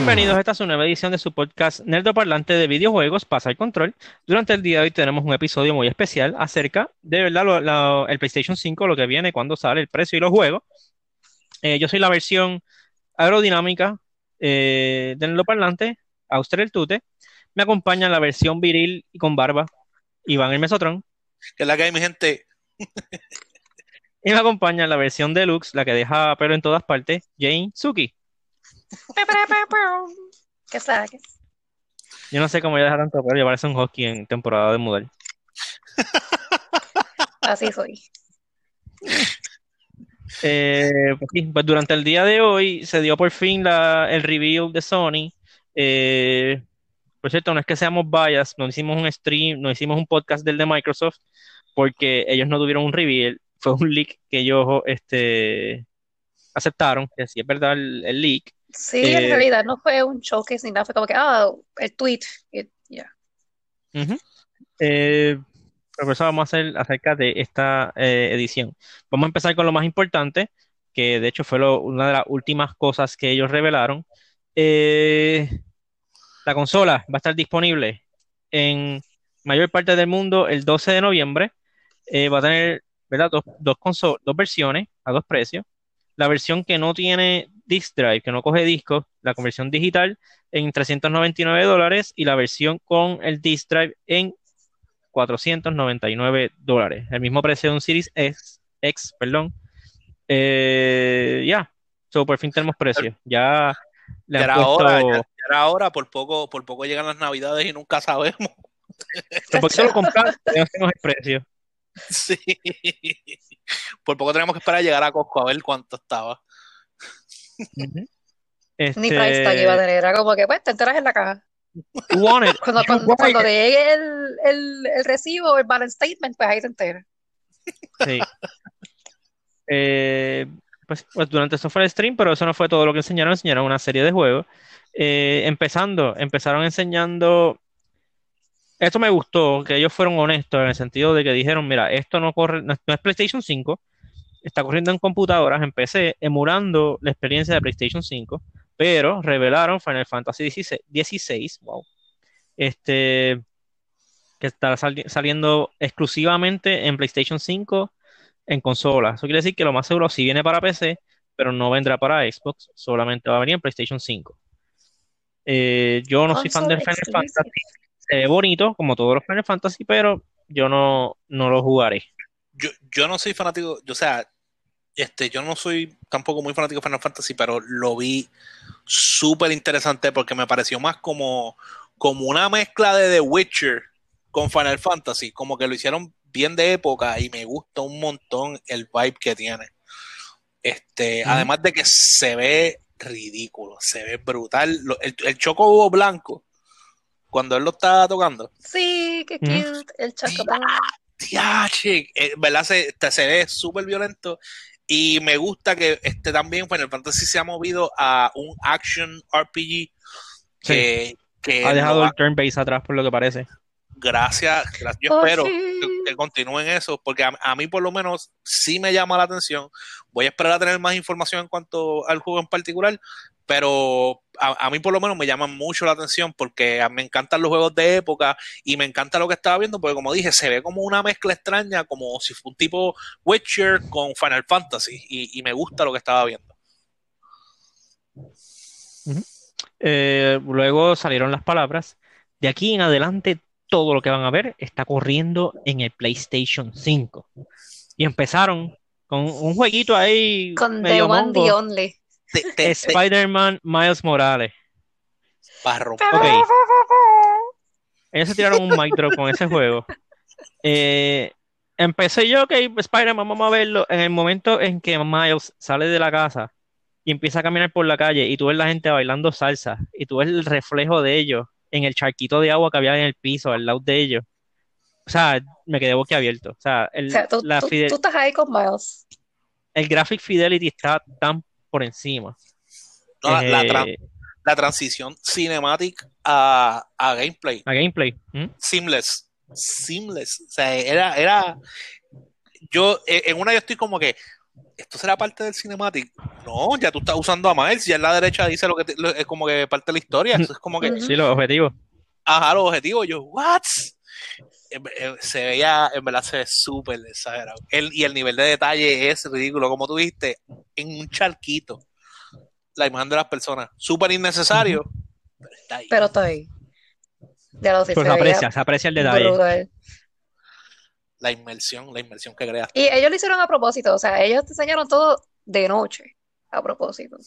Bienvenidos a esta su nueva edición de su podcast Nerdo Parlante de videojuegos Pasa el Control. Durante el día de hoy tenemos un episodio muy especial acerca de verdad lo- lo- el PlayStation 5, lo que viene, cuándo sale, el precio y los juegos. Eh, yo soy la versión aerodinámica eh, de Nerdo Parlante, Auster el Tute. Me acompaña la versión viril y con barba, Iván el Mesotrón. Que es la que hay, mi gente. Y me acompaña la versión deluxe, la que deja pelo en todas partes, Jane Suki. ¿Qué saques? Yo no sé cómo ella deja tanto pelo, ya parece un husky en temporada de mudar. Así soy. Eh, pues pues durante el día de hoy se dio por fin la, el review de Sony. Eh, por cierto, no es que seamos bias, no hicimos un stream, no hicimos un podcast del de Microsoft, porque ellos no tuvieron un reveal, fue un leak que ellos este, aceptaron, que sí es verdad el, el leak. Sí, Eh, en realidad no fue un choque ni nada, fue como que, ah, el tweet. ya. Ujú. Eh, pero por eso vamos a hacer acerca de esta eh, edición. Vamos a empezar con lo más importante, que de hecho fue lo- una de las últimas cosas que ellos revelaron. Eh, la consola va a estar disponible en mayor parte del mundo el 12 de noviembre. Eh, va a tener, ¿verdad? Dos, dos, dos versiones a dos precios. La versión que no tiene disk drive, que no coge discos, la conversión digital en 399 dólares y la versión con el disk drive en 499 dólares. El mismo precio de un Series X, X, perdón. Eh, ya, So, por fin tenemos precios. Ya le Ya era puesto... hora, ya, ya era hora, por poco, por poco llegan las navidades y nunca sabemos. ¿Por qué lo compras? Ya no tenemos el precio. Sí. Por poco tenemos que esperar a llegar a Costco a ver cuánto estaba. Ni price tag iba a Este, tener, era como que, pues, te enteras en la caja. you want it, Cuando, cuando, cuando te llegue el, el, el recibo, el balance statement, pues ahí te enteras. Sí. Eh, pues, pues durante eso fue el stream, pero eso no fue todo lo que enseñaron, enseñaron una serie de juegos. Eh, empezando, empezaron enseñando. Esto me gustó, que ellos fueron honestos en el sentido de que dijeron, mira, esto no corre, no, no es PlayStation 5, está corriendo en computadoras, en PC, emulando la experiencia de PlayStation 5, pero revelaron Final Fantasy XVI, 16, wow, este, que está sali- saliendo exclusivamente en PlayStation 5 en consola. Eso quiere decir que lo más seguro sí viene para PC, pero no vendrá para Xbox, solamente va a venir en PlayStation 5. Eh, yo no soy fan del Final. Fantasy. Se ve bonito, como todos los Final Fantasy, pero yo no, no lo jugaré. Yo, yo no soy fanático, yo, o sea, este, yo no soy tampoco muy fanático de Final Fantasy, pero lo vi súper interesante porque me pareció más como, como una mezcla de The Witcher con Final Fantasy, como que lo hicieron bien de época y me gusta un montón el vibe que tiene. Este, además de que se ve ridículo, se ve brutal. Lo- el, el choco blanco, cuando él lo está tocando, Sí, qué cute, el chocobón. Diache, eh, ¿verdad? Se, se ve súper violento. Y me gusta que este también Final Fantasy se ha movido a un action RPG que, que Ha dejado el turn base atrás por lo que parece. gracias, gracias- yo Por espero que, continúen eso, porque a, a mí por lo menos sí me llama la atención. Voy a esperar a tener más información en cuanto al juego en particular, pero a, a mí por lo menos me llaman mucho la atención porque a- me encantan los juegos de época y me encanta lo que estaba viendo, porque como dije, se ve como una mezcla extraña, como si fue un tipo Witcher con Final Fantasy, y, y me gusta lo que estaba viendo. Eh, luego salieron las palabras. De aquí en adelante, todo lo que van a ver está corriendo en el PlayStation 5. Y empezaron con un jueguito ahí Con The One, The mongo. Only. Te, te- te- Spider-Man Miles Morales. para romper. Ok. Ellos se tiraron un mic drop con ese juego. Eh, empecé yo, ok, Spider-Man, vamos a verlo. En el momento en que Miles sale de la casa y empieza a caminar por la calle y tú ves la gente bailando salsa y tú ves el reflejo de ellos en el charquito de agua que había en el piso al lado de ellos. O sea, me quedé boquiabierto. O sea, el, O sea, tú, la tú- fide- tú estás ahí con Miles. el graphic fidelity está tan por encima. No, la, la Eh, tra- la transición cinematic a, a gameplay. a gameplay. ¿Mm? seamless, seamless. O sea, era, era, yo, eh, en una yo estoy como que, ¿esto será parte del cinematic? No, ya tú estás usando a Miles, ya en la derecha dice lo que te- lo- es como que parte de la historia. Eso es como que. Sí, los objetivos. ajá, los objetivos. Yo, ¿what? En- Se veía, en verdad se ve súper exagerado. El, y el nivel de detalle es ridículo, como tú dijiste, en un charquito. La imagen de las personas, súper innecesario, pero está ahí. Pero está ahí. Ya lo sé, Pues se aprecia, se aprecia el detalle. brutal. La inmersión, la inmersión que crea. Y ellos lo hicieron a propósito, o sea, ellos te enseñaron todo de noche, a propósito.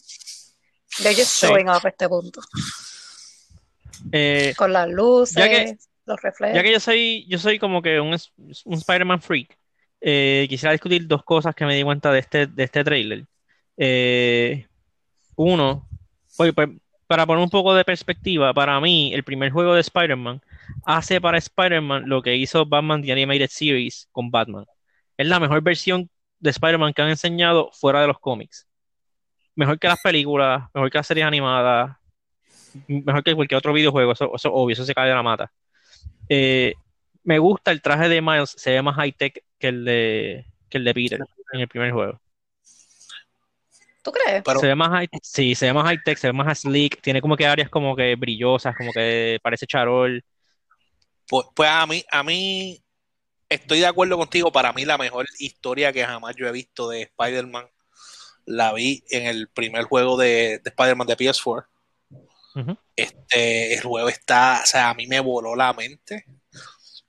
They're just Sí. showing off a este punto. Eh, Con las luces, Ya que- los reflejos. ya que yo soy, yo soy como que un, un Spider-Man freak, eh, quisiera discutir dos cosas que me di cuenta de este, de este trailer. Eh, uno, oye, pues, para poner un poco de perspectiva, para mí, el primer juego de Spider-Man hace para Spider-Man lo que hizo Batman The Animated Series con Batman. Es la mejor versión de Spider-Man que han enseñado fuera de los cómics. Mejor que las películas, mejor que las series animadas, mejor que cualquier otro videojuego, eso, eso es obvio, eso se cae de la mata. Eh, me gusta el traje de Miles, se ve más high-tech que el de, que el de Peter en el primer juego. ¿Tú crees? Pero- Se ve más high, sí, se ve más high-tech, se ve más sleek, tiene como que áreas como que brillosas, como que parece charol. Pues, pues a mí, a mí estoy de acuerdo contigo. Para mí la mejor historia que jamás yo he visto de Spider-Man la vi en el primer juego de, de Spider-Man de PS4. Este, el juego está, o sea, a mí me voló la mente.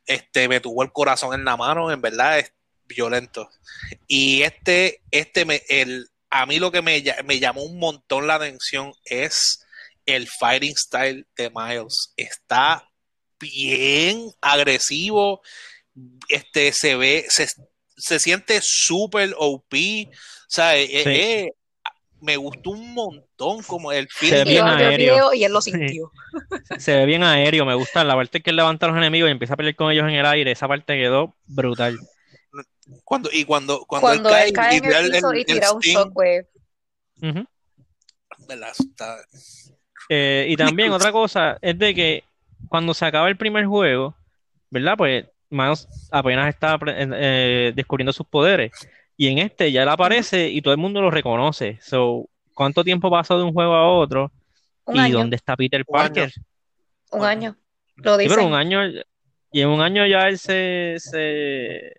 Este, me tuvo el corazón en la mano, en verdad es violento. Y este, este me, el, a mí lo que me, me llamó un montón la atención es el fighting style de Miles. Está bien agresivo. Este se ve, se, se siente súper OP. O sea, eh, Sí. eh, me gustó un montón como el ve Y feeling. bien el aéreo. y él lo sintió. Se ve bien aéreo, me gusta la parte que él levanta a los enemigos y empieza a pelear con ellos en el aire, esa parte quedó brutal. Cuando, y cuando, cuando, Cuando él él cae en el piso y el tira un sting, shockwave. ¿verdad? Está- Eh, y también otra cosa es de que cuando se acaba el primer juego, ¿verdad? Pues Miles apenas está eh, descubriendo sus poderes. Y en este ya él aparece y todo el mundo lo reconoce. So, ¿cuánto tiempo pasó de un juego a otro? Un ¿Y año, dónde está Peter Un año. Parker? un año. Lo Sí, pero dicen. un año, y en un año ya él se, se...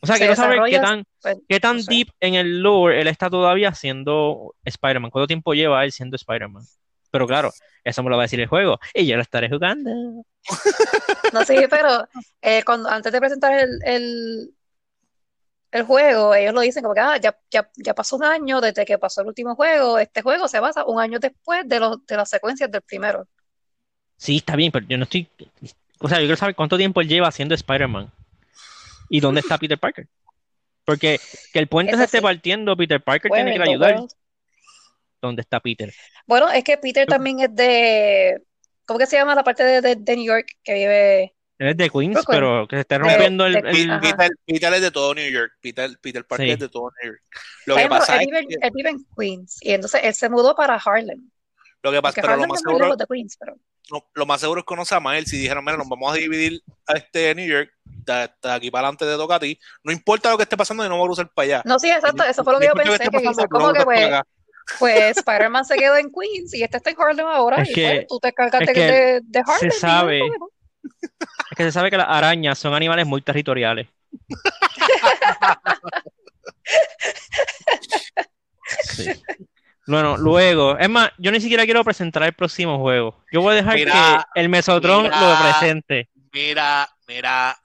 O sea, Se quiero saber qué tan, pues, qué tan deep en el lore él está todavía siendo Spider-Man. ¿Cuánto tiempo lleva él siendo Spider-Man? Pero claro, eso me lo va a decir el juego. Y yo lo estaré jugando. No sé, pero eh, cuando, antes de presentar el, el, el juego, ellos lo dicen como que ah, ya, ya, ya pasó un año desde que pasó el último juego. Este juego se basa un año después de, los, de las secuencias del primero. Sí, está bien, pero yo no estoy... O sea, yo quiero saber cuánto tiempo él lleva siendo Spider-Man. ¿Y dónde está Peter Parker? Porque que el puente Eso se esté sí. partiendo, Peter Parker tiene que ayudar. world? ¿Dónde está Peter? Bueno, es que Peter también es de, ¿cómo que se llama la parte de, de, de New York que vive? Él es de Queens, pero que se esté De- rompiendo el, el- Ajá. Peter, Peter es de todo New York. Peter, Peter Parker Sí. es de todo New York. Lo que pasa él es vive, que, él vive en Queens y entonces él se mudó para Harlem. lo que pasa, pero lo más seguro, de Queens, pero lo, lo más seguro es que conoce a Miles y dijeron, mira, nos vamos a dividir a este New York, de, de aquí para adelante te toca a ti. No importa lo que esté pasando, yo no voy a cruzar para allá. no, sí, exacto, eso fue lo No que yo pensé, que pasando, no como que pues, pues Spider-Man se quedó en Queens y este está en Harlem ahora Es y que- pues tú te cargas es de, que de, de Harlem. se sabe. pues, bueno. Es que se sabe que las arañas son animales muy territoriales. Sí. Bueno, luego, es más, yo ni siquiera quiero presentar el próximo juego. Yo voy a dejar Mira, que el Mesotron mira. lo presente. Mira, mira,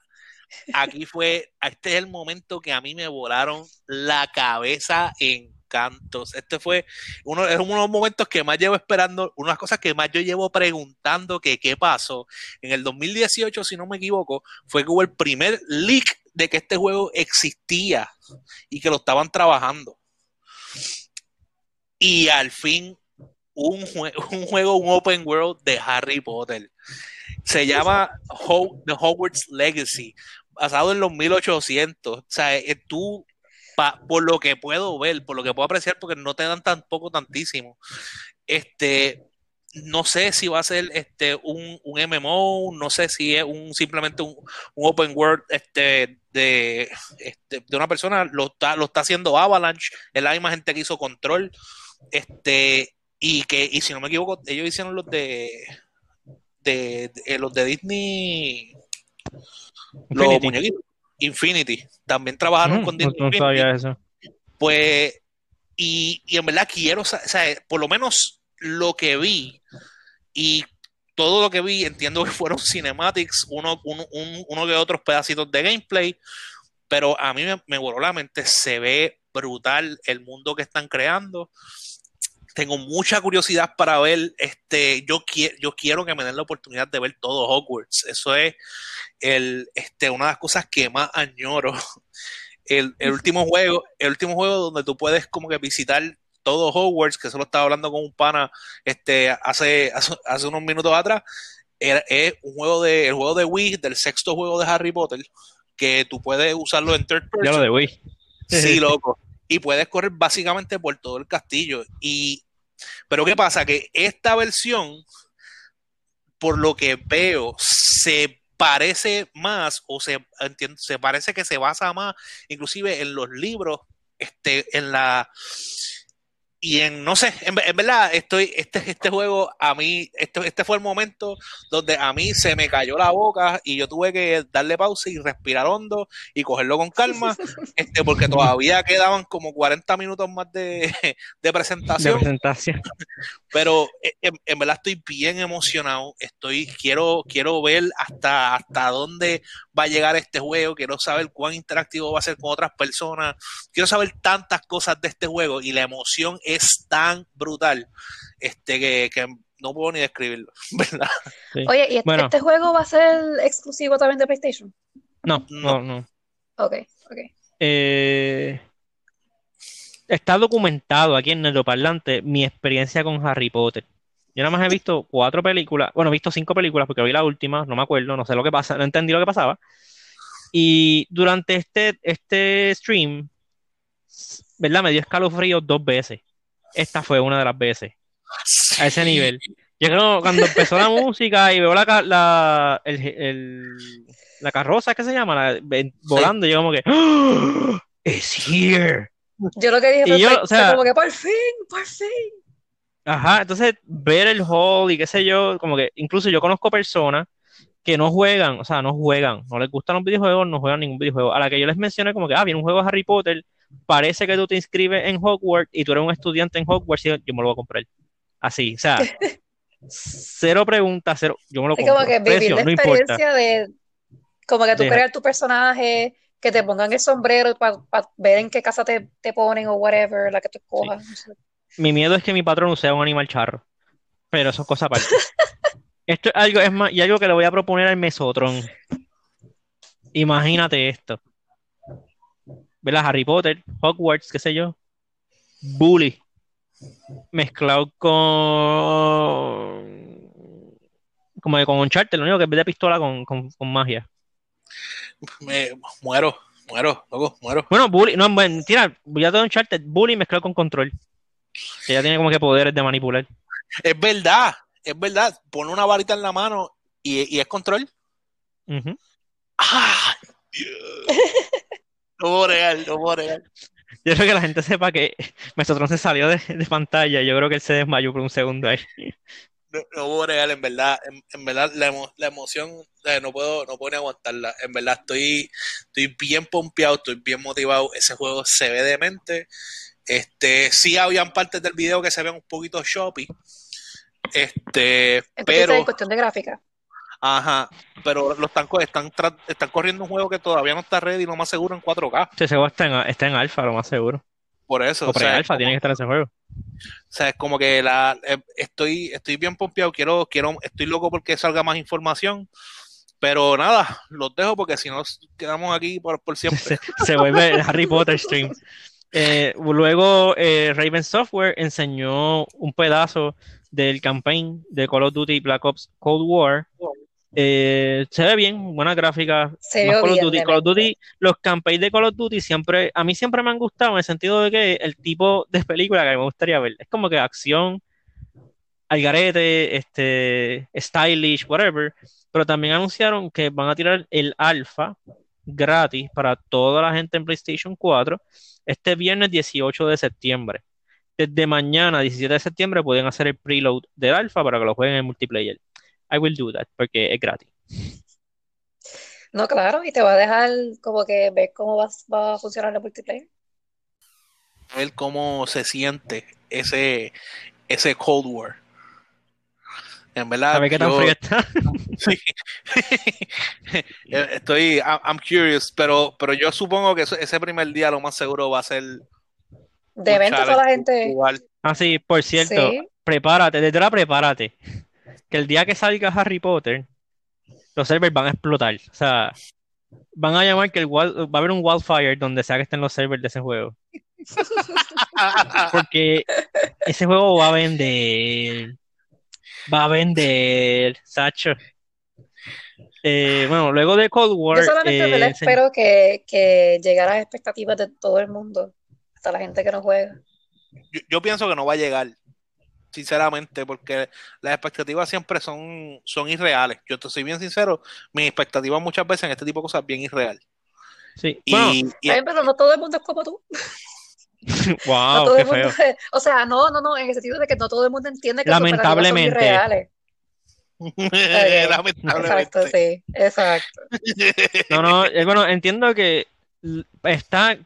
aquí fue, este es el momento que a mí me volaron la cabeza en cantos. Este fue uno, es uno de los momentos que más llevo esperando, unas cosas que más yo llevo preguntando que qué pasó. En el 2018, si no me equivoco, fue que hubo el primer leak de que este juego existía y que lo estaban trabajando. Y al fin un, un juego, un open world de Harry Potter. Se llama The Hogwarts Legacy, basado en los 1800. O sea, eh, tú, pa- por lo que puedo ver, por lo que puedo apreciar, porque no te dan tampoco tantísimo, este, no sé si va a ser este un, un MMO, no sé si es un simplemente un, un open world este de, este, de una persona, lo está, lo está haciendo Avalanche, es la misma gente que hizo Control, este, y que, y si no me equivoco, ellos hicieron los de, de, de- los de Disney, los Infinity. muñequitos, Infinity, también trabajaron Ujú, con Disney no Infinity, sabía eso. pues, y, y en verdad quiero, o sea, por lo menos lo que vi y todo lo que vi, entiendo que fueron cinematics, uno, uno, un- uno que otros pedacitos de gameplay, pero a mí me, me voló la mente, se ve brutal el mundo que están creando. Tengo mucha curiosidad para ver, este, yo, qui- yo quiero que me den la oportunidad de ver todo Hogwarts. Eso es el, este, una de las cosas que más añoro. El, el último juego, el último juego donde tú puedes como que visitar todo Hogwarts, que solo estaba hablando con un pana este, hace, hace, hace unos minutos atrás, es un juego de, el juego de Wii, del sexto juego de Harry Potter, que tú puedes usarlo en third Ya lo person. de Wii. Sí, loco. Y puedes correr básicamente por todo el castillo. Y, pero ¿qué pasa? Que esta versión, por lo que veo, se parece más o se, entiendo, se parece que se basa más inclusive en los libros, este, en la y en, no sé, en, en verdad, estoy, este, este juego a mí, este, este fue el momento donde a mí se me cayó la boca y yo tuve que darle pausa y respirar hondo y cogerlo con calma, este, porque todavía quedaban como 40 minutos más de, de De presentación, presentación. pero en, en verdad estoy bien emocionado, estoy, quiero, quiero ver hasta, hasta dónde va a llegar este juego, quiero saber cuán interactivo va a ser con otras personas, quiero saber tantas cosas de este juego y la emoción es tan brutal este que, que no puedo ni describirlo, ¿verdad? Sí. Oye, ¿y este, Bueno. este juego va a ser exclusivo también de PlayStation? No, no, no. Ok, ok. Eh, está documentado aquí en Neroparlante mi experiencia con Harry Potter. Yo nada más he visto cuatro películas, bueno, he visto cinco películas porque vi la última, no me acuerdo, no sé lo que pasa, no entendí lo que pasaba. Y durante este, este stream, ¿verdad? Me dio escalofrío dos veces. Esta fue una de las veces, a ese nivel. Yo creo cuando empezó la música y veo la, la, el, el- la carroza, ¿qué se llama? La- volando, yo como que, ¡Oh! ¡It's here! Yo lo que dije fue, o sea- como que por fin, por fin. Ajá, entonces ver el hall y qué sé yo, como que incluso yo conozco personas que no juegan, o sea, no juegan, no les gustan los videojuegos, no juegan ningún videojuego. A la que yo les mencioné como que, ah, viene un juego de Harry Potter, parece que tú te inscribes en Hogwarts y tú eres un estudiante en Hogwarts y yo, me lo voy a comprar. Así, o sea, cero preguntas, cero, yo me lo Es como que vivir Precio, la no experiencia de como que tú crear tu personaje, que te pongan el sombrero para ver en qué casa te, te ponen o whatever, la que tú sé. Mi miedo es que mi patrón sea un animal charro, pero eso es cosa aparte. Esto es algo, es más, y algo que le voy a proponer al mesotron. Imagínate esto. ¿Verdad? Harry Potter, Hogwarts, qué sé yo. Bully. Mezclado con. Como que con Uncharted, lo único que es de pistola con, con, con magia. Me muero, muero, loco, muero. Bueno, Bully, no, bueno, tira, ya de Uncharted, Bully mezclado con control. Ya tiene como que poderes de manipular. Es verdad, es verdad. Pone una varita en la mano y, y es control. ¡Ah! No puedo negar, no puedo negar. Yo creo que la gente sepa que Mesotron se salió de, de pantalla. Yo creo que él se desmayó por un segundo ahí. No, no puedo en verdad, en, en verdad la, emo- la emoción eh, no puedo, no puedo ni aguantarla. En verdad estoy, estoy bien pompeado, estoy bien motivado. Ese juego se ve demente. Este, sí habían partes del video que se ven un poquito shoppy. Este, Entonces, pero, cuestión de gráfica. ajá, pero los están, co- están, están corriendo un juego que todavía no está ready, lo más seguro en 4K. Ese juego está en, está en alfa, lo más seguro. Por eso, O o sea, es tiene que estar ese juego. O sea, es como que la, eh, estoy, estoy bien pompeado, quiero, quiero, estoy loco porque salga más información, pero nada, los dejo porque si no quedamos aquí por, por siempre. Se, se vuelve el Harry Potter stream. Eh, luego, eh, Raven Software enseñó un pedazo del campaign de Call of Duty Black Ops Cold War. Eh, se ve bien, buena gráfica. Se Call of Duty. Call of. Duty, los campaigns de Call of Duty siempre, a mí siempre me han gustado en el sentido de que el tipo de película que me gustaría ver es como que acción, al garete, este, stylish, whatever. Pero también anunciaron que van a tirar el alfa gratis para toda la gente en PlayStation 4 este viernes 18 de septiembre. Desde mañana, 17 de septiembre, pueden hacer el preload del alfa para que lo jueguen en multiplayer. I will do that porque es gratis. No, claro, y te va a dejar como que ver cómo va, va a funcionar el multiplayer. Ver cómo se siente ese, ese Cold War. En verdad, ¿Sabes qué tan yo- frío está? Sí. Estoy, I'm, I'm curious, pero, pero yo supongo que eso- ese primer día lo más seguro va a ser De un evento toda la gente. igual. Ah, sí, por cierto, Sí. prepárate, desde ahora prepárate. Que el día que salga Harry Potter, los servers van a explotar. O sea, van a llamar que el wild- va a haber un wildfire donde sea que estén los servers de ese juego. Porque ese juego va a vender. Va a vender, Sacho. Eh, bueno, luego de Cold War, Yo solamente eh, espero que, que llegue a las expectativas de todo el mundo, hasta la gente que no juega. yo, yo pienso que no va a llegar, sinceramente, porque las expectativas siempre son, son irreales. Yo te soy bien sincero, mis expectativas muchas veces en este tipo de cosas bien irreal. sí. Y, Bueno, y- pero no todo el mundo es como tú. No wow, todo qué mundo feo. o sea, no, no, no, en el sentido de que no todo el mundo entiende que expectativas son Lamentablemente. irreales. lamentablemente. Exacto, sí, exacto. No, no, eh, bueno, entiendo que está,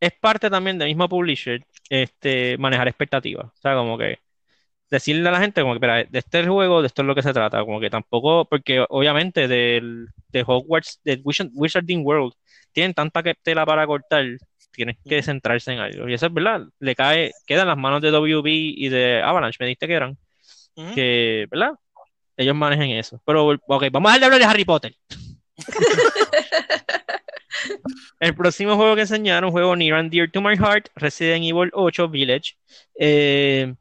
es parte también del mismo publisher, este, manejar expectativas. O sea, como que decirle a la gente, como que, espera, de este es el juego, de esto es lo que se trata. Como que tampoco, porque obviamente del, de Hogwarts, de Wizard- Wizarding World, tienen tanta tela para cortar, tienes que centrarse en algo. Y eso es verdad, le cae, queda en las manos de WB y de Avalanche, me diste que eran, que, ¿verdad? Ellos manejen eso. Pero, ok, vamos a hablar de Harry Potter. El próximo juego que enseñaron, juego Near and Dear to My Heart, Resident Evil 8 Village. Eh,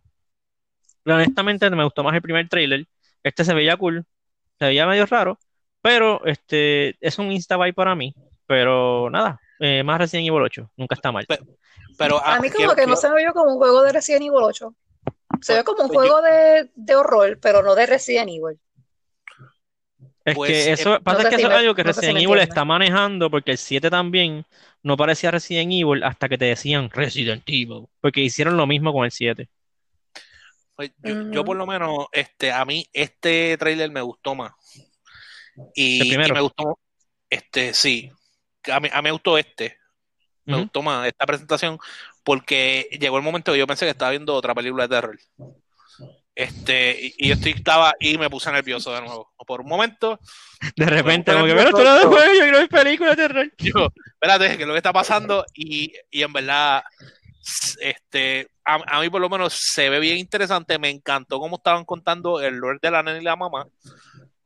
honestamente me gustó más el primer trailer. Este se veía cool, se veía medio raro, pero este es un insta buy para mí. Pero nada, eh, más Resident Evil 8, nunca está mal. Pero A ah, mí como quiero- que no se me vio como un juego de Resident Evil 8. Se ve como un Pues yo- juego de, de horror, pero no de Resident Evil. Es Pues, que eh, eso pasa no sé es que si eso es me- algo que no sé si Resident Evil está manejando porque el 7 también no parecía Resident Evil hasta que te decían Resident Evil, porque hicieron lo mismo con el 7. Pues yo, yo Ujú. por lo menos, este, a mí este tráiler me gustó más. Y, ¿El primero? y me gustó, este, sí. A mí, a mí me gustó este. Me Ujú. gustó más esta presentación porque llegó el momento que yo pensé que estaba viendo otra película de terror. Este, y, y yo estoy- estaba y me puse nervioso de nuevo. Por un momento, De repente, como que, pero esto no juego, yo quiero ver películas de terror. yo, espérate, ¿qué es lo que está pasando? Y, y en verdad, este, a, a mí por lo menos se ve bien interesante. Me encantó cómo estaban contando el lore de la nena y la mamá.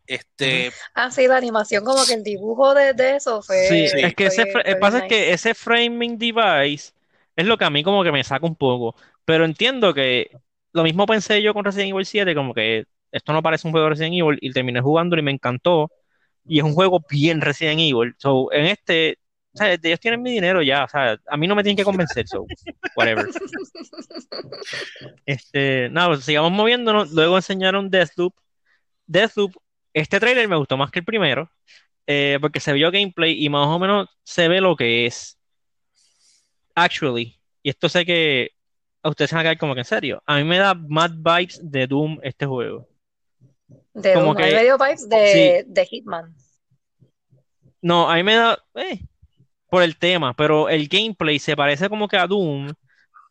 Este, Ah, sí, la animación, como que el dibujo de, de eso fue. Sí, Sí. es que ese, fue- pasa es nice. que ese framing device es lo que a mí como que me saca un poco. Pero entiendo que lo mismo pensé yo con Resident Evil 7, como que esto no parece un juego de Resident Evil, y terminé jugando y me encantó. Y es un juego bien Resident Evil. So, en este, o sea, ellos tienen mi dinero ya, o sea, a mí no me tienen que convencer, so, whatever. Este, nada, pues sigamos moviéndonos. Luego enseñaron Deathloop. Deathloop, este trailer me gustó más que el primero, eh, porque se vio gameplay y más o menos se ve lo que es. Actually, y esto sé que a ustedes se van a quedar como que en serio. A mí me da mad vibes de Doom este juego. De como Doom, que- medio vibes de, de Hitman. No, a mí me da eh, por el tema, pero el gameplay se parece como que a Doom,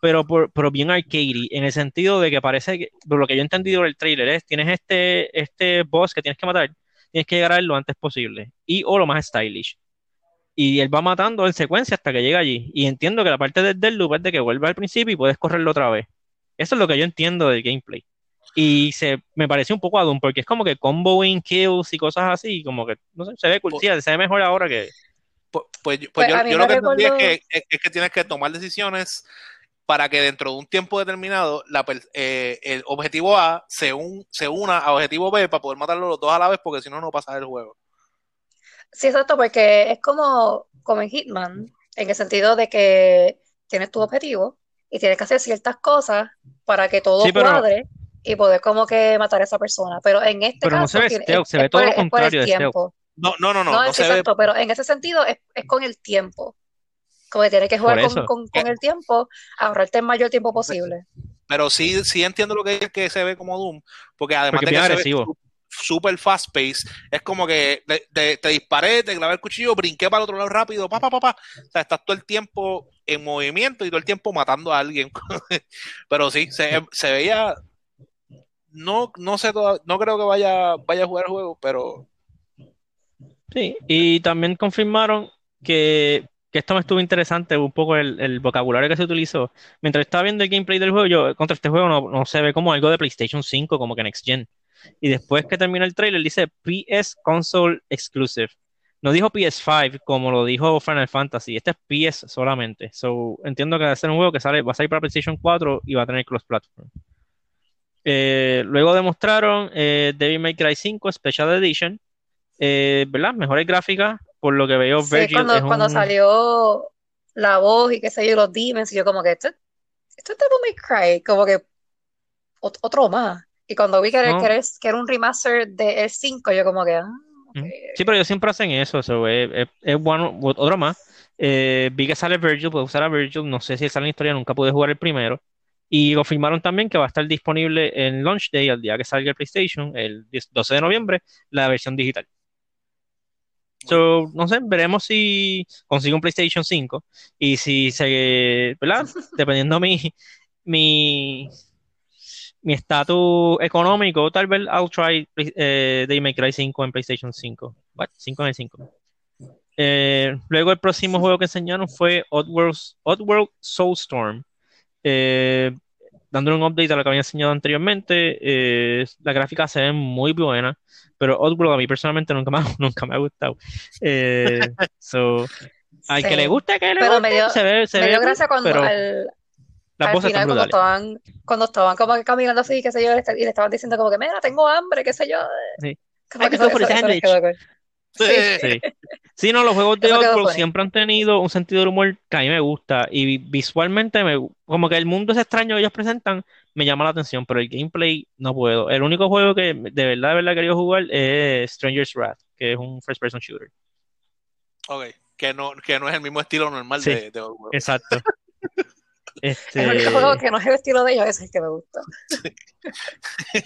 pero, por, pero bien arcade, en el sentido de que parece que, por lo que yo he entendido del trailer es, tienes este, este boss que tienes que matar, tienes que llegar a él lo antes posible, y o lo más stylish. Y él va matando en secuencia hasta que llega allí. Y entiendo que la parte del, del loop es de que vuelve al principio y puedes correrlo otra vez. Eso es lo que yo entiendo del gameplay. Y se me pareció un poco a Doom, porque es como que comboing kills y cosas así, como que, no sé, se ve cool, Pues- se ve mejor ahora que... Pues, pues yo, Pues pues yo- yo lo que entendí es recordó- que, es, es que tienes que tomar decisiones para que dentro de un tiempo determinado la eh, el objetivo A se, un- se una a objetivo B para poder matarlos los dos a la vez porque si no, no pasa el juego. Sí, exacto, porque es como, como en Hitman, en el sentido de que tienes tu objetivo y tienes que hacer ciertas cosas para que todo Sí, pero- cuadre y poder como que matar a esa persona. Pero en este Pero no caso se ve tiene- stealth, es, se ve es todo por, lo contrario de tiempo. No, no, no, no, No, no es se ve. exacto, pero en ese sentido es, es con el tiempo. Como que tienes que jugar con, eso. con- con el tiempo, ahorrarte el mayor tiempo posible. Pero sí, sí entiendo lo que, que se ve como Doom, porque además Porque de es que se ve agresivo. super fast pace, es como que te, te- te disparé, te clavé el cuchillo, brinqué para el otro lado rápido, pa, pa, pa, pa. O sea, estás todo el tiempo en movimiento y todo el tiempo matando a alguien. Pero sí, se, se veía. No, no sé, toda- no creo que vaya, vaya a jugar el juego, pero Sí, y también confirmaron que, que esto me estuvo interesante, un poco el, vocabulario que se utilizó. Mientras estaba viendo el gameplay del juego, yo contra este juego no, no se ve como algo de PlayStation 5, como que Next Gen. Y después que termina el trailer, dice PS Console Exclusive. No dijo PS5 como lo dijo Final Fantasy, este es PS solamente. So, entiendo que va a ser un juego que sale, va a salir para PlayStation 4 y va a tener cross-platform. Eh, luego demostraron eh, Devil May Cry 5 Special Edition, eh, ¿verdad? Mejores gráficas, por lo que veo, Sí, Virgil cuando, es cuando un... salió la voz y qué sé yo, los demons, y yo como que esto, esto es Devil May Cry, como que ot- otro más. Y cuando vi que era, No. que era, que era un remaster de el 5, yo como que, ah, ok. Ujú. Sí, pero ellos siempre hacen eso, so, es, es- es bueno, otro más. Eh, vi que sale Virgil, puedo usar a Virgil, no sé si sale en la historia, nunca pude jugar el primero. Y confirmaron también que va a estar disponible en Launch Day, al día que salga el PlayStation, el 10 12 de noviembre, la versión digital. So, no sé, veremos si consigo un PlayStation 5 y si se, ¿verdad? Dependiendo mi, mi, mi estatus económico, tal vez I'll try eh, May Cry 5 en PlayStation 5. What? 5 en el 5. Eh, luego el próximo juego que enseñaron fue Oddworld, Oddworld Soulstorm. Eh, dándole un update a lo que había enseñado anteriormente. eh, la gráfica se ve muy buena, pero Oddworld a mí personalmente nunca me ha, nunca me ha gustado. Eh, so, al que le guste, que le Pero guste, me dio- se ve, se Me ve dio cool, gracia cuando al, las final, cuando estaban, cuando estaban como que caminando así, qué sé yo, y le- estaban diciendo como que, mira, tengo hambre, qué sé yo. Sí. Como Hay que que eso, eso, eso cool. Sí. Sí. Sí, no, los juegos de Eso quedó Oddworld funny. siempre han tenido un sentido del humor que a mí me gusta y vi- visualmente me, como que el mundo es extraño que ellos presentan me llama la atención, pero el gameplay no puedo. El único juego que de verdad, de verdad he querido jugar es Stranger's Wrath, que es un first person shooter. ok, que no, que no es el mismo estilo normal Sí. de, de Oddworld. Exacto. El único Este, juego que no es el estilo de ellos es el que me gusta.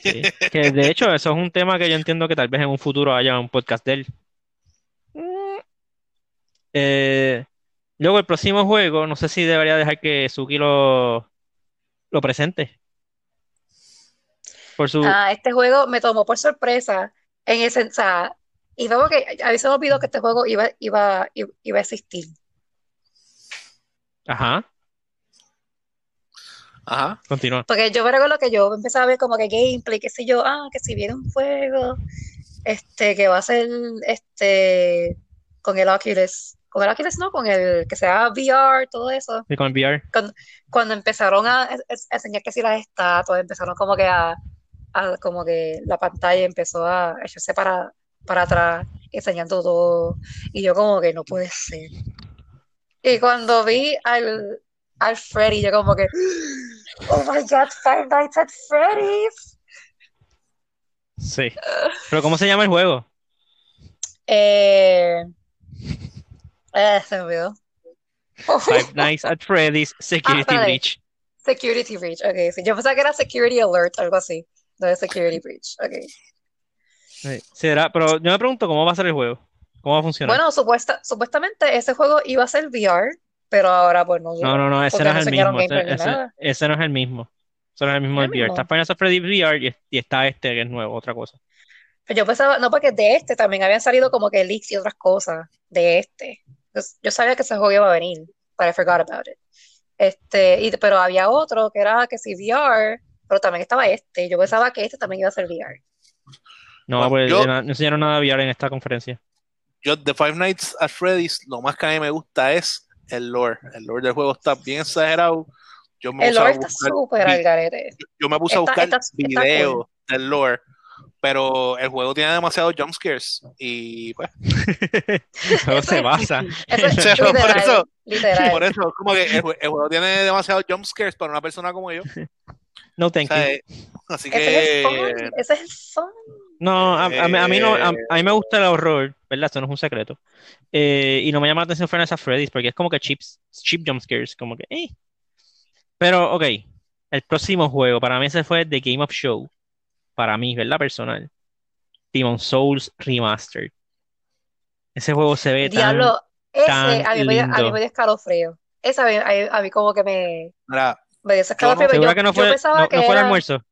sí. Que de hecho eso es un tema que yo entiendo que tal vez en un futuro haya un podcast de él. Eh, luego el próximo juego, no sé si debería dejar que Suki lo, lo presente. Por su... Ah, este juego me tomó por sorpresa en ese, o sea, y luego que a mí se me olvidó que este juego iba, iba, iba, a existir. Ajá, Ajá. continúa. Porque yo me recuerdo que yo empezaba a ver como que gameplay, qué sé yo, ah, que si viene un juego, este, que va a ser, este, con el Oculus, con el Oculus no, con el que sea VR, todo eso. Y con el VR. Cuando empezaron a, a- a enseñar que si las estatuas, empezaron como que a, a- como que la pantalla empezó a echarse para, para atrás, enseñando todo, y yo como que no puede ser. Y cuando vi al, al Freddy, yo como que, oh my God, Five Nights at Freddy's. Sí. Pero ¿cómo se llama el juego? Eh, eh, se me olvidó. Five Nights at Freddy's Security. Breach. Security Breach, ok, sí. Yo pensaba que era Security Alert, algo así. No es Security Breach, ok. Sí. Será, pero yo me pregunto cómo va a ser el juego. ¿Cómo va a funcionar? Bueno, supuesta, supuestamente ese juego iba a ser VR, pero ahora pues no. No, no, no, ese no es el mismo. Ese, no es el mismo. Ese no es el mismo ¿El del VR. mismo? Está Final Fantasy VR y, y está este que es nuevo, otra cosa. Pero yo pensaba, no, porque de este también habían salido como que leaks y otras cosas de este. Entonces, yo sabía que ese juego iba a venir, but I forgot about it. Este, y, pero había otro que era que sí VR, pero también estaba este. Yo pensaba que este también iba a ser VR. No, Bueno, pues yo- no, no enseñaron nada de VR en esta conferencia. Yo, de Five Nights at Freddy's, lo más que a mí me gusta es el lore. El lore del juego está bien exagerado. Yo me El puse a lore está buscar súper al garete. yo me puse a buscar está- está videos cool. del lore, pero el juego tiene demasiados jumpscares y pues El juego se basa. Eso es Sí, por literal, eso- literal. por eso como que el, el juego tiene demasiados jumpscares para una persona como yo. No, O thank sea, you. eh, Así que. Ese es el fun. No, a, a mí, a mí no, a, Eh. a mí me gusta el horror, ¿verdad? Esto no es un secreto. Eh, y no me llama la atención Final Fantasy Freddy's porque es como que cheap jump scares, como que, eh. Pero, ok, el próximo juego, para mí ese fue The Game of Show, para mí, ¿verdad? Personal. Demon Souls Remastered. Ese juego se ve tan... Diablo, ese tan a mí me a mí me dio escalofrío. Ese a mí, a mí- a mí como que me, mira, me dio ese Yo no- escalofrío. pero ¿Segura yo, que no yo fue, pensaba no, que no fue el almuerzo?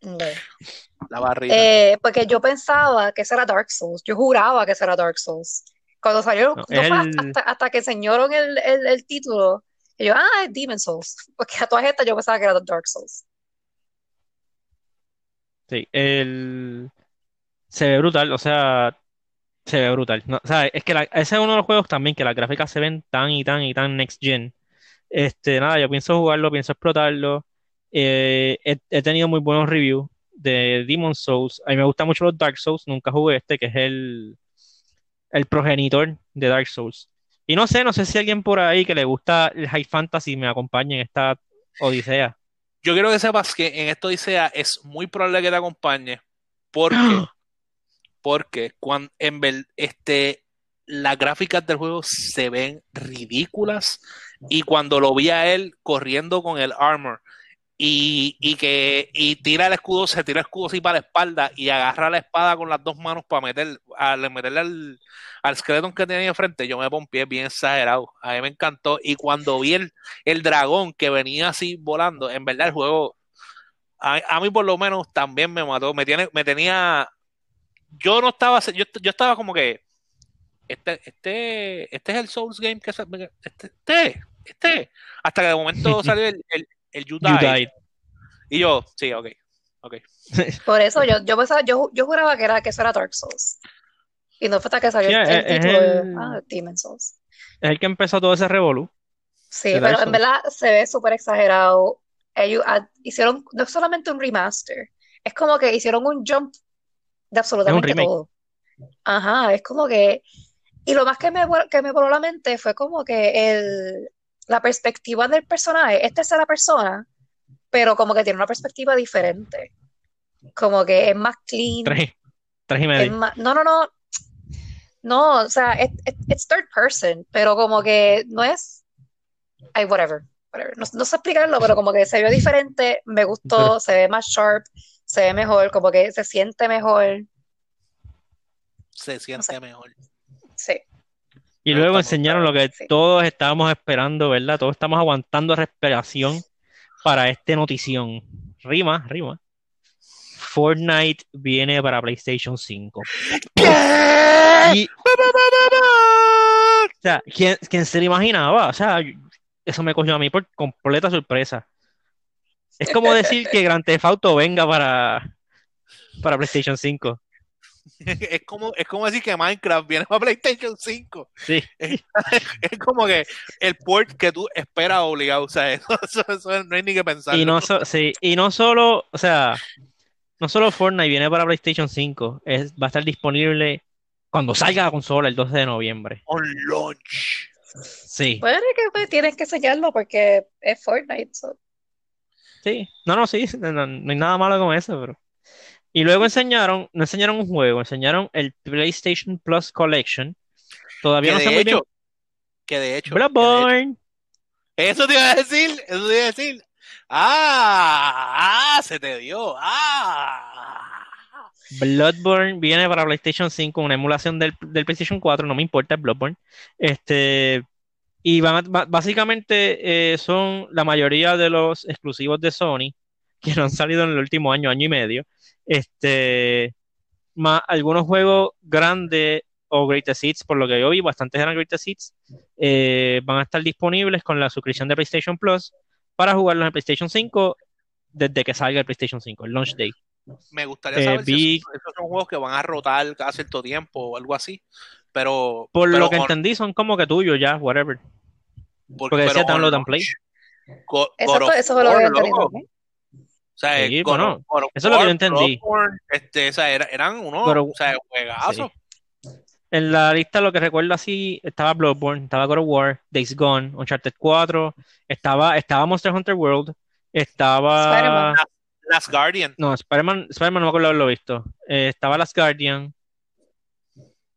No. la barrita. Eh, porque yo pensaba que eso era Dark Souls. Yo juraba que eso era Dark Souls. Cuando salió, No, no el- hasta, hasta que enseñaron el, el, el título. Y yo, ah, es Demon Souls. Porque a todas estas yo pensaba que era Dark Souls. Sí, el... Se ve brutal, o sea, se ve brutal. O sea, es que ese es uno de los juegos también que las gráficas se ven tan y tan y tan next gen. Este, nada, yo pienso jugarlo, pienso explotarlo. Eh, he, he tenido muy buenos reviews de Demon Souls. A mí me gustan mucho los Dark Souls, nunca jugué este, que es el, el progenitor de Dark Souls. Y no sé, no sé si alguien por ahí que le gusta el High Fantasy me acompañe en esta odisea. Yo quiero que sepas que en esto Odisea es muy probable que te acompañe porque, porque cuando en ver, este, las gráficas del juego se ven ridículas y cuando lo vi a él corriendo con el armor y, y que y tira el escudo, se tira el escudo así para la espalda y agarra la espada con las dos manos para meter, a, meterle al, al skeleton que tenía enfrente, yo me pompié bien exagerado. A mí me encantó. Y cuando vi el, el dragón que venía así volando, en verdad el juego, a, a mí por lo menos también me mató. Me, tiene, me tenía. Yo no estaba. Yo, yo estaba como que. Este, este, este es el Souls Game que este, este, este. Hasta que de momento salió el, el, el You You Died. Y yo, sí, ok. ok. Por eso yo, yo pensaba, yo, yo juraba que era que eso era Dark Souls. Y no fue hasta que salió Sí, el, el título de el- ah, Demon Souls. Es el que empezó todo ese revolú. Sí, pero en verdad se ve súper exagerado. Ellos ah, hicieron no solamente un remaster, es como que hicieron un jump de absolutamente todo. Ajá, es como que. Y lo más que me, que me voló la mente fue como que el, la perspectiva del personaje, esta es la persona, pero como que tiene una perspectiva diferente. Como que es más clean, Tres, tres y es medio. más. No, no, no. No, o sea, es third person, pero como que no es. Ay, whatever. whatever. No, no sé explicarlo, pero como que se ve diferente, me gustó, se ve más sharp, se ve mejor, como que se siente mejor. Se siente sé. mejor. Sí. Y luego enseñaron lo que Sí. todos estábamos esperando, ¿verdad? Todos estamos aguantando respiración para este notición. Rima, rima. Fortnite viene para PlayStation 5. Y, o sea, ¿quién, quién se lo imaginaba? O sea, eso me cogió a mí por completa sorpresa. Es como decir que Grand Theft Auto venga para, para PlayStation 5. Es como, es como decir que Minecraft viene para PlayStation 5. Sí. Es como que el port que tú esperas obligado. O sea, eso, eso- eso no hay ni que pensar. Y no, so- sí, y no solo, o sea, no solo Fortnite viene para PlayStation 5, es, va a estar disponible cuando salga la consola el 12 de noviembre. On launch. Sí, Bueno, que pues, tienes que sellarlo porque es Fortnite. so. sí. No, no, sí, no, no- no hay nada malo con eso, pero. Y luego enseñaron, no enseñaron un juego, enseñaron el PlayStation Plus Collection. Todavía no sé de muy bien. que de hecho, que de hecho- Bloodborne. eso te iba a decir, eso te iba a decir. Ah, ah, se te dio. Ah. Bloodborne viene para PlayStation 5, una emulación del, del PlayStation 4, no me importa, Bloodborne. Este, y van a- básicamente eh, son la mayoría de los exclusivos de Sony que no han salido en el último año, año y medio. Este, más algunos juegos grandes o Greatest Hits, por lo que yo vi, bastantes eran Greatest Hits, eh, van a estar disponibles con la suscripción de PlayStation Plus para jugarlos en PlayStation 5 desde que salga el PlayStation 5, el launch day. Me gustaría Eh, saber si vi- esos, esos son juegos que van a rotar cada cierto tiempo o algo así. Pero, Por pero lo que on- entendí, son como que tuyos ya, whatever. porque decía on download and play. Go- God Exacto, of eso fue lo que War, loco. Sea, Sí, God bueno, God eso es lo que yo entendí. Bloodborne, este, o sea, era- eran unos Pero- o sea, juegazos. En la lista lo que recuerdo así, estaba Bloodborne, estaba God of War, Days Gone, Uncharted 4, estaba, estaba Monster Hunter World, estaba... Last Guardian. No, Spider-Man, Spider-Man no me acuerdo haberlo visto. Eh, estaba Last Guardian.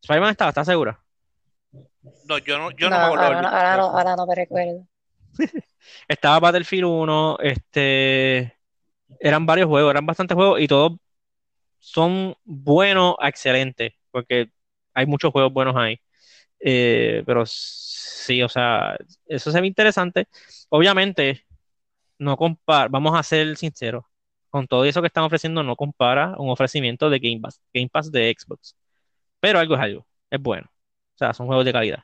Spider-Man estaba, ¿estás segura? No, yo no, yo no, No, me acuerdo. ahora, no, ahora, no, ahora no me recuerdo. Estaba Battlefield 1, este... Eran varios juegos, eran bastantes juegos y todos son buenos a excelentes, porque hay muchos juegos buenos ahí. Eh, pero sí, o sea, eso se ve interesante. Obviamente, no compara, vamos a ser sinceros, con todo eso que están ofreciendo, no compara un ofrecimiento de Game Pass, Game Pass de Xbox. Pero algo es algo, es bueno. O sea, son juegos de calidad.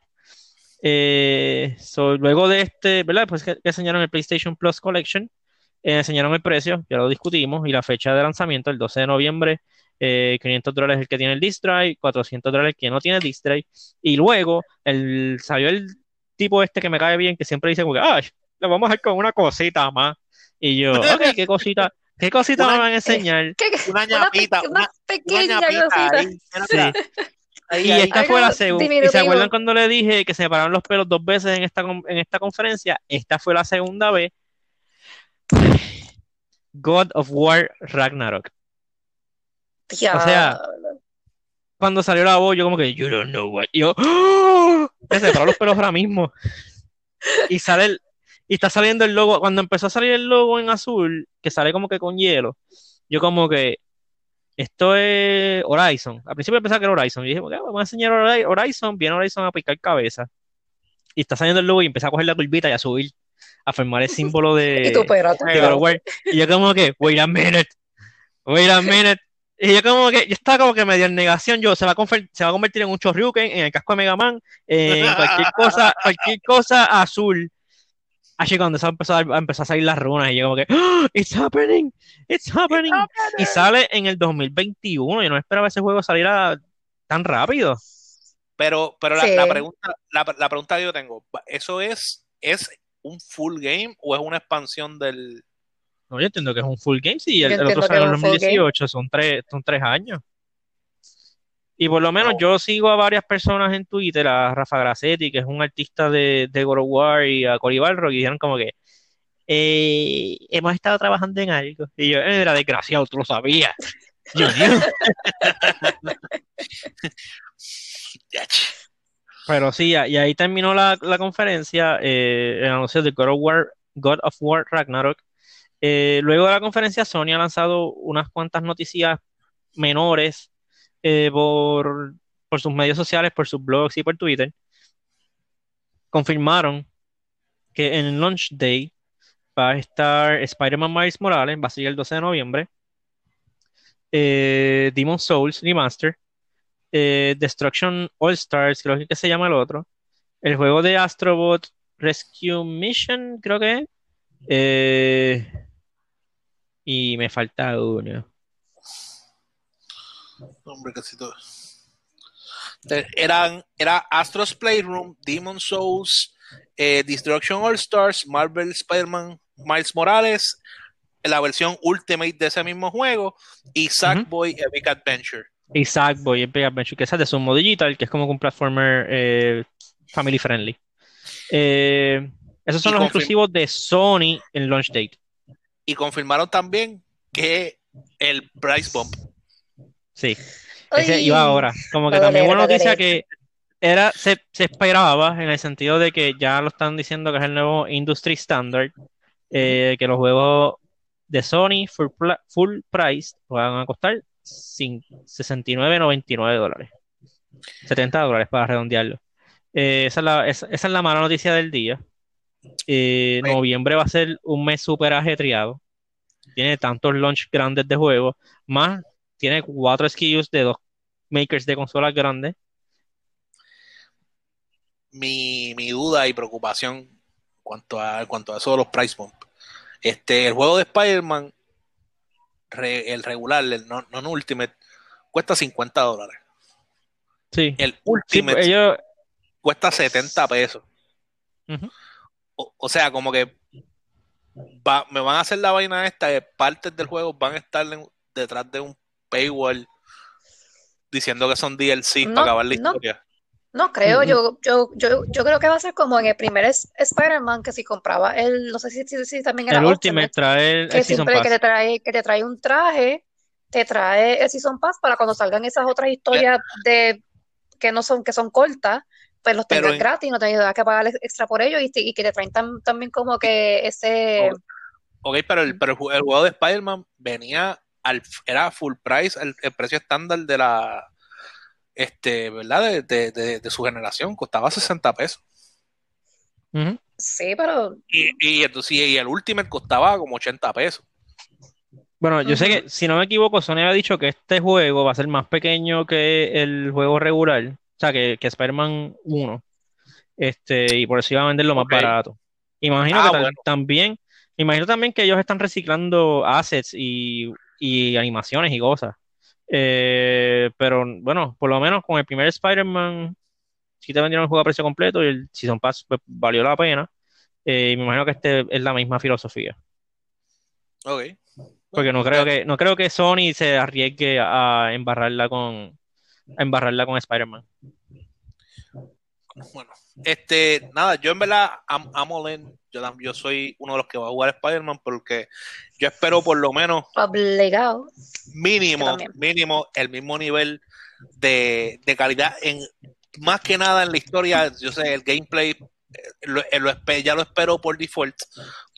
Eh, luego de este, ¿verdad? Pues que, enseñaron el PlayStation Plus Collection, enseñaron el precio, ya lo discutimos, y la fecha de lanzamiento, el 12 de noviembre, eh, 500 dólares el que tiene el disc drive, 400 dólares el que no tiene el disc drive, y luego el, salió el tipo este que me cae bien, que siempre dice, ay, le vamos a hacer con una cosita más. Y yo, ok, ¿qué cosita? ¿Qué cosita Una- me van a enseñar? ¿Qué- Una una, ñapita, una- una pequeña ñapita cosita. ahí, Sí. ahí, Y ahí. esta fue la segunda. ¿Y se acuerdan cuando le dije que se pararon los pelos dos veces en esta, en esta conferencia? Esta fue la segunda vez. God of War Ragnarok. Diablo. O sea, Cuando salió la voz, yo como que, you don't know what. Y yo, ¡oh! Me los pelos ahora mismo. Y sale el, y está saliendo el logo. Cuando empezó a salir el logo en azul, que sale como que con hielo, yo como que, esto es Horizon. Al principio pensaba que era Horizon. Y dije, "Ok, vamos a enseñar Hori- Horizon. Viene Horizon a picar cabeza. Y está saliendo el logo y empieza a coger la curvita y a subir, a formar el símbolo de, y tú, pero tú, de God of War. Y yo como que, wait a minute, wait a minute. Y yo como que, yo estaba como que medio en negación, yo, se va a, confer- se va a convertir en un Choryuken, en el casco de Mega Man, en cualquier cosa, cualquier cosa azul. Así cuando eso empezó a, empezar a salir las runas y yo como que, "Oh, it's happening, it's happening. Y sale en el 2021, yo no esperaba ese juego saliera tan rápido. Pero, pero la, Sí. la pregunta, la, la pregunta que yo tengo, ¿eso es, es un full game o es una expansión del... No, yo entiendo que es un full game, sí, el, Yo el otro salió en que es un full 2018, son tres, son tres años. Y por lo menos No. yo sigo a varias personas en Twitter, a Rafa Grassetti, que es un artista de, de God of War, y a Cory Balrog, y dijeron como que eh, hemos estado trabajando en algo. Y yo, "Eh, era desgraciado, tú lo sabías. Junior. Pero sí, y ahí terminó la, la conferencia, eh, el anuncio de God of War, Ragnarok. Eh, luego de la conferencia, Sony ha lanzado unas cuantas noticias menores eh, por, por sus medios sociales, por sus blogs y por Twitter. Confirmaron que en launch day va a estar Spider-Man Miles Morales, va a ser el 12 de noviembre. Eh, Demon Souls Remaster. Eh, Destruction All Stars, creo que se llama el otro. El juego de Astrobot Rescue Mission, creo que es. Eh, y me falta uno. Hombre, casi todo. Eh, Eran, era Astro's Playroom, Demon Souls, eh, Destruction All Stars, Marvel Spider-Man, Miles Morales, la versión Ultimate de ese mismo juego, y Sackboy Epic Adventure. Y Sackboy, el Big Adventure, que es de Sumo Digital, que es como que un platformer eh, family friendly. Eh, esos son Y los exclusivos de Sony en launch date. Y confirmaron también que el Price Bump. Sí. Ese iba ahora. Como que también doler, una va a noticia que era, se, se esperaba en el sentido de que ya lo están diciendo que es el nuevo industry standard, eh, que los juegos de Sony full, full price van a costar cin- 69.99 dólares. 70 dólares para redondearlo. Eh, esa, es la, esa, esa es la mala noticia del día. Eh, noviembre va a ser un mes súper ajetreado. Tiene tantos launch grandes de juegos, más tiene cuatro SKUs de dos makers de consolas grandes. Mi, mi duda y preocupación en cuanto a, en cuanto a eso de los Price Bump. Este, el juego de Spider-Man, re- el regular, el non, non Ultimate, cuesta 50 dólares. Sí. El Sí, Ultimate pues, ellos, cuesta 70 pesos. Ujú. O, o sea, como que va- me van a hacer la vaina esta de partes del juego van a estar en- detrás de un paywall diciendo que son DLC No, para acabar la no. historia. No creo, yo, yo, yo, yo creo que va a ser como en el primer es- Spider-Man, que si compraba el, no sé si, si, si también era El Ultimate, trae el, que el Season siempre que te trae, que te trae un traje, te trae el Season Pass para cuando salgan esas otras historias de que no son, que son cortas, pues los tengas en- gratis, no tengas que pagar extra por ellos y, te- y que te traen tam- también como que ese, Ok, pero el, pero el juego de Spider-Man venía al, era full price, el, el precio estándar de la, este, ¿verdad? De, de, de, de su generación, costaba 60 pesos. Ujú. sí, pero Y, y entonces, y el Ultimate costaba como 80 pesos. Bueno, yo sé que, si no me equivoco, Sony había dicho que este juego va a ser más pequeño que el juego regular, o sea, que, que Spider-Man 1, este, y por eso iba a venderlo más barato. Imagino Ah, que tal- bueno. también, imagino también que ellos están reciclando assets y, y animaciones y cosas. Eh, pero bueno, por lo menos con el primer Spider-Man, sí te vendieron el juego a precio completo y el Season Pass pues, valió la pena. Eh, y me imagino que este es la misma filosofía. Ok. Porque no creo que, no creo que Sony se arriesgue a embarrarla con, a embarrarla con Spider-Man. Bueno, este, nada, yo en verdad am- amo Len. Yo, soy uno de los que va a jugar Spider-Man porque yo espero por lo menos obligado. mínimo, mínimo el mismo nivel de, de calidad en más que nada en la historia, yo sé, el gameplay eh, lo, eh, lo ya lo espero por default,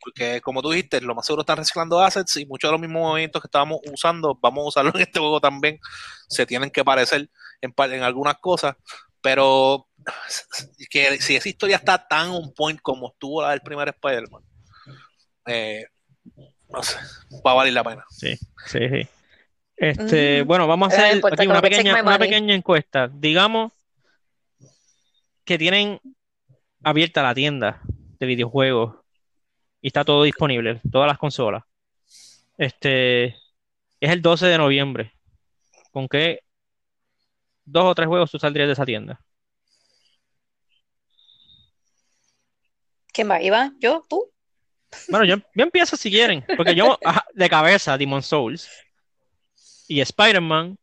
porque como tú dijiste, lo más seguro están reciclando assets y muchos de los mismos movimientos que estábamos usando, vamos a usarlo en este juego también, se tienen que parecer en, par- en algunas cosas, pero que si esa historia está tan on point como estuvo la del primer Spider-Man, eh, no sé, va a valer la pena. Sí, sí, sí. Este, bueno, vamos a Eh, hacer importa, aquí como una pequeña, una pequeña encuesta. Digamos que tienen abierta la tienda de videojuegos y está todo disponible, todas las consolas. Este, es el 12 de noviembre. ¿Con qué dos o tres juegos tú saldrías de esa tienda? ¿Quién va? ¿Iván? ¿Yo? ¿Tú? Bueno, yo, yo empiezo si quieren, porque yo ajá, de cabeza Demon Souls y Spider-Man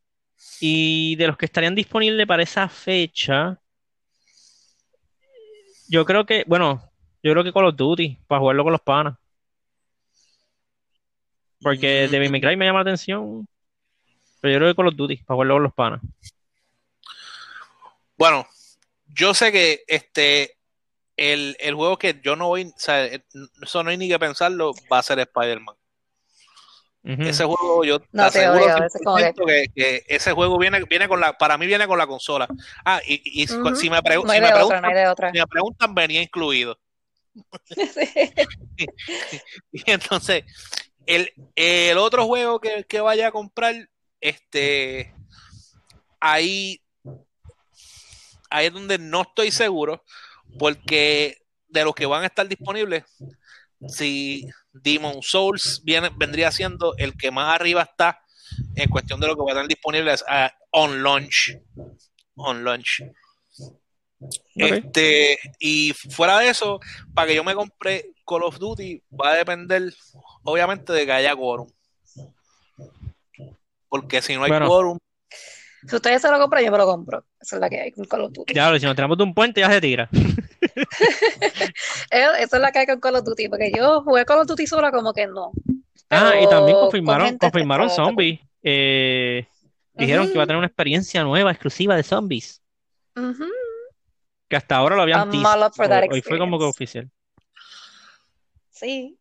y de los que estarían disponibles para esa fecha, yo creo que, bueno, yo creo que Call of Duty para jugarlo con los panas, porque Mm. Devil May Cry me llama la atención, pero yo creo que Call of Duty para jugarlo con los panas. Bueno, yo sé que este el, el juego que yo no voy, o sea, eh, eso no hay ni que pensarlo, va a ser Spider-Man. Ese juego yo No, te aseguro odio, como que- 100% que, ese juego viene, viene con la, para mí viene con la consola. Ah, y, y si- me, pregu- No hay si me de otra, preguntan, no hay de otra. si me preguntan, venía incluido. Y entonces, el, el otro juego que, que vaya a comprar, este, ahí, ahí es donde no estoy seguro, porque de los que van a estar disponibles, si Demon Souls viene, vendría siendo el que más arriba está en cuestión de lo que va a estar disponible ah, on launch. On launch. Este, y fuera de eso, para que yo me compre Call of Duty, va a depender, obviamente, de que haya quórum. Porque si no hay Bueno. quórum, Si ustedes se lo compran, yo me lo compro. Esa es la que hay con Call of Duty. Ya, si nos tenemos de un puente ya se tira. Esa es la que hay con Call of Duty, porque yo jugué Call of Duty sola como que no. Ah, Pero y también con confirmaron, confirmaron zombies. Eh, dijeron que iba a tener una experiencia nueva, exclusiva de zombies. Que hasta ahora lo habían teased. Hoy- fue como que oficial. Sí.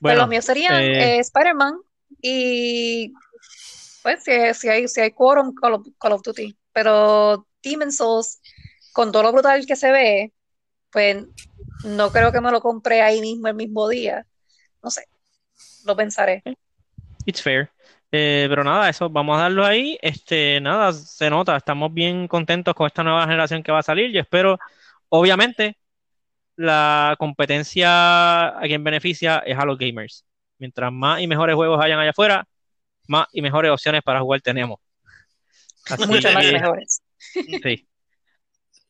Bueno, los míos serían eh, eh, Spider-Man y pues si, si hay, si hay quórum Call of, Duty. Pero Demon Souls, con todo lo brutal que se ve, pues no creo que me lo compre ahí mismo el mismo día. No sé, lo pensaré. it's fair. Eh, pero nada, eso vamos a darlo ahí. Este, nada, se nota, estamos bien contentos con esta nueva generación que va a salir. Yo espero, obviamente, la competencia a quien beneficia es a los gamers. Mientras más y mejores juegos hayan allá afuera, más y mejores opciones para jugar tenemos. Así Mucho más que- mejores. Sí.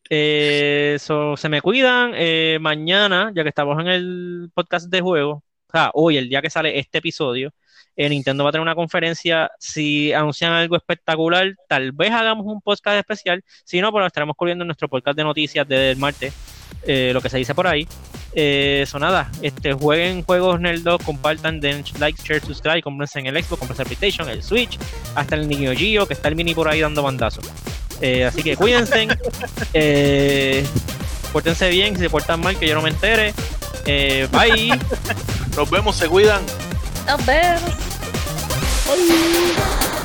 Eh, so, se me cuidan. Eh, mañana, ya que estamos en el podcast de juego, sea, hoy, el día que sale este episodio, eh, Nintendo va a tener una conferencia. Si anuncian algo espectacular, tal vez hagamos un podcast especial. Si no, pues lo estaremos cubriendo en nuestro podcast de noticias del martes, eh, lo que se dice por ahí. Eso nada, este, jueguen juegos Nerdo, compartan, den like, share, subscribe, cómprense en el Xbox, cómprense el PlayStation, el Switch, hasta el Neo Geo, que está el mini por ahí dando bandazos. así que cuídense, eh, pórtense bien, si se portan mal, que yo no me entere. bye. Nos vemos, se cuidan. Nos vemos. Bye.